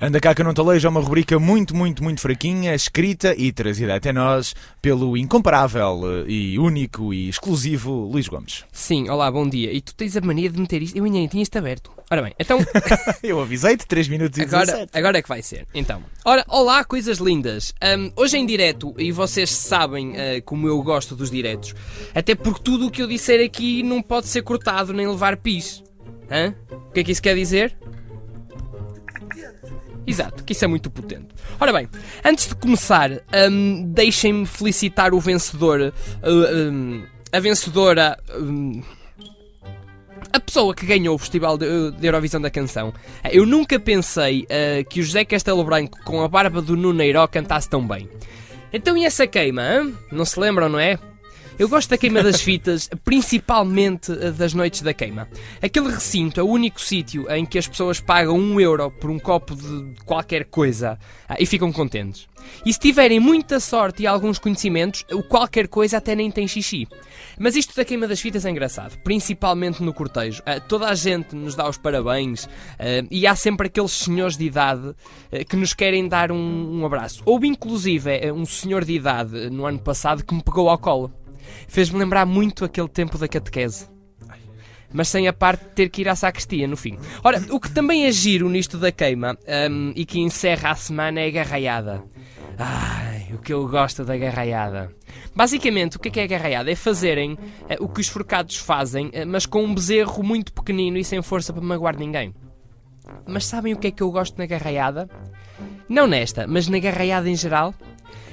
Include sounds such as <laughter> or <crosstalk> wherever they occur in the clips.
Anda cá que não te leio, é uma rubrica muito, muito, muito fraquinha, escrita e trazida até nós pelo incomparável eh, e único e exclusivo Luís Gomes. Sim, olá, bom dia. E tu tens a mania de meter isto. Eu ainda nem tinha isto aberto. Ora bem, então. <laughs> eu avisei-te 3 minutos e agora, 17. agora é que vai ser. Então, ora, olá, coisas lindas. Um, hoje em direto, e vocês sabem uh, como eu gosto dos diretos, até porque tudo o que eu disser aqui não pode ser cortado nem levar pis. Hã? O que é que isso quer dizer? Exato, que isso é muito potente. Ora bem, antes de começar, um, deixem-me felicitar o vencedor. Uh, um, a vencedora. Um, a pessoa que ganhou o Festival de, de Eurovisão da Canção. Eu nunca pensei uh, que o José Castelo Branco com a barba do Nuneiro cantasse tão bem. Então e essa queima? Hein? Não se lembram, não é? Eu gosto da queima das fitas, principalmente das noites da queima. Aquele recinto é o único sítio em que as pessoas pagam um euro por um copo de qualquer coisa ah, e ficam contentes. E se tiverem muita sorte e alguns conhecimentos, o qualquer coisa até nem tem xixi. Mas isto da queima das fitas é engraçado, principalmente no cortejo. Uh, toda a gente nos dá os parabéns uh, e há sempre aqueles senhores de idade que nos querem dar um, um abraço. Houve inclusive um senhor de idade no ano passado que me pegou ao colo. Fez-me lembrar muito aquele tempo da catequese. Mas sem a parte de ter que ir à sacristia no fim. Ora, o que também é giro nisto da queima um, e que encerra a semana é a garraiada. Ai, o que eu gosto da garraiada. Basicamente, o que é, que é a garraiada? É fazerem uh, o que os forcados fazem, uh, mas com um bezerro muito pequenino e sem força para magoar ninguém. Mas sabem o que é que eu gosto na garraiada? Não nesta, mas na garraiada em geral?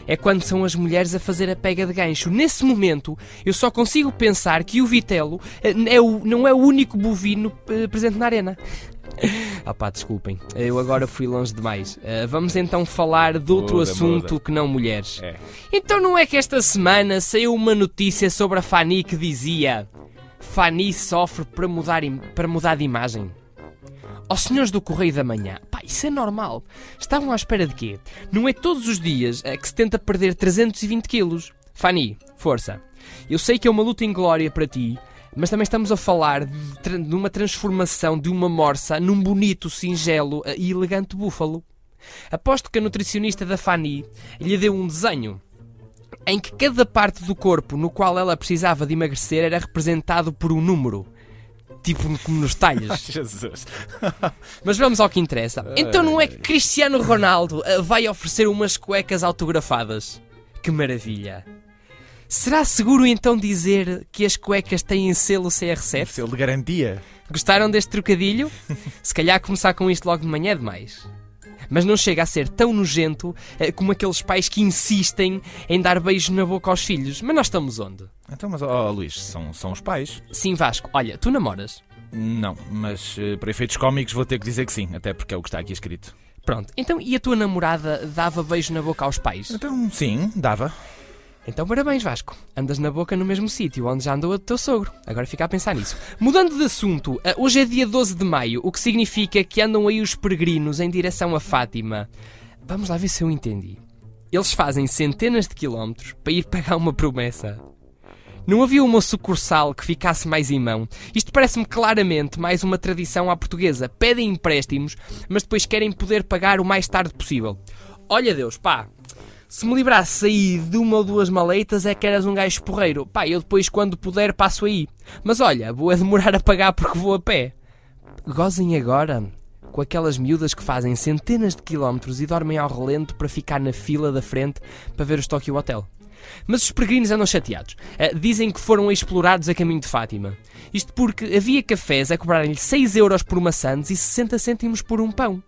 É quando são as mulheres a fazer a pega de gancho. Nesse momento, eu só consigo pensar que o vitelo eh, é o, não é o único bovino eh, presente na arena. <laughs> Ah pá, desculpem, eu agora fui longe demais. Uh, vamos então falar de outro muda, assunto muda. que não mulheres. É. Então não é que esta semana saiu uma notícia sobre a Fanny que dizia Fanny sofre para mudar, para mudar de imagem? Aos senhores do Correio da Manhã, isso é normal. Estavam à espera de quê? Não é todos os dias é que se tenta perder 320 quilos. Fanny, força. Eu sei que é uma luta em glória para ti, mas também estamos a falar de, de uma transformação de uma morsa num bonito, singelo eh, e elegante búfalo. Aposto que a nutricionista da Fanny lhe deu um desenho em que cada parte do corpo no qual ela precisava de emagrecer era representado por um número tipo como nos talhos. <laughs> Jesus. Mas vamos ao que interessa. Então não é que Cristiano Ronaldo eh, vai oferecer umas cuecas autografadas? Que maravilha! Será seguro então dizer que as cuecas têm selo CR7? Selo de garantia. Gostaram deste trocadilho? Se calhar começar com isto logo de manhã é demais mas não chega a ser tão nojento eh, como aqueles pais que insistem em dar beijos na boca aos filhos. Mas nós estamos onde? Então, mas, oh, Luís, são, são os pais. Sim, Vasco. Olha, tu namoras? Não, mas uh, para efeitos cómicos vou ter que dizer que sim, até porque é o que está aqui escrito. Pronto, então e a tua namorada dava beijo na boca aos pais? Então, sim, dava. Então parabéns, Vasco. Andas na boca no mesmo sítio onde já andou o teu sogro. Agora fica a pensar nisso. Mudando de assunto, eh, hoje é dia 12 de maio, o que significa que andam aí os peregrinos em direção a Fátima. Vamos lá ver se eu entendi. Eles fazem centenas de quilómetros para ir pagar uma promessa. Não havia uma sucursal que ficasse mais em mão. Isto parece-me claramente mais uma tradição à portuguesa. Pedem empréstimos, mas depois querem poder pagar o mais tarde possível. Olha Deus, pá, se me librasse aí de uma ou duas maleitas é que eras um gajo porreiro. Pá, eu depois quando puder passo aí. Mas olha, vou a demorar a pagar porque vou a pé. Gozem agora com aquelas miúdas que fazem centenas de quilómetros e dormem ao relento para ficar na fila da frente para ver os Tokyo Hotel. Mas os peregrinos andam chateados. Uh, dizem que foram explorados a caminho de Fátima. Isto porque havia cafés a cobrarem-lhe 6 euros por maçãs e 60 cêntimos por um pão.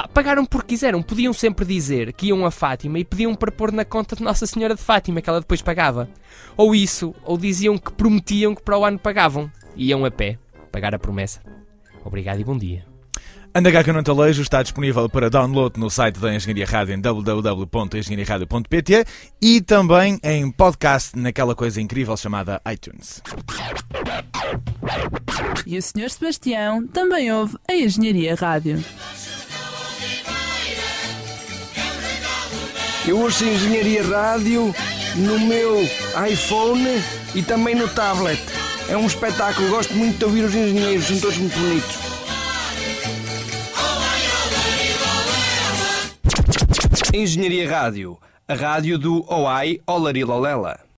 Pá, pagaram porque quiseram. Podiam sempre dizer que iam a Fátima e pediam para pôr na conta de Nossa Senhora de Fátima, que ela depois pagava. Ou isso, ou diziam que prometiam que para o ano pagavam. Iam a pé, pagar a promessa. Obrigado e bom dia. Anda cá que não te alejo está disponível para download no site da Engenharia Rádio em www.engenhariaradio.pt e também em podcast naquela coisa incrível chamada iTunes. E o Sr. Sebastião também ouve a Engenharia Rádio. Eu ouço Engenharia Rádio no meu iPhone e também no tablet. É um espetáculo, gosto muito de ouvir os engenheiros, são todos muito bonitos. Engenharia Rádio, a rádio do OAI Olarilolela.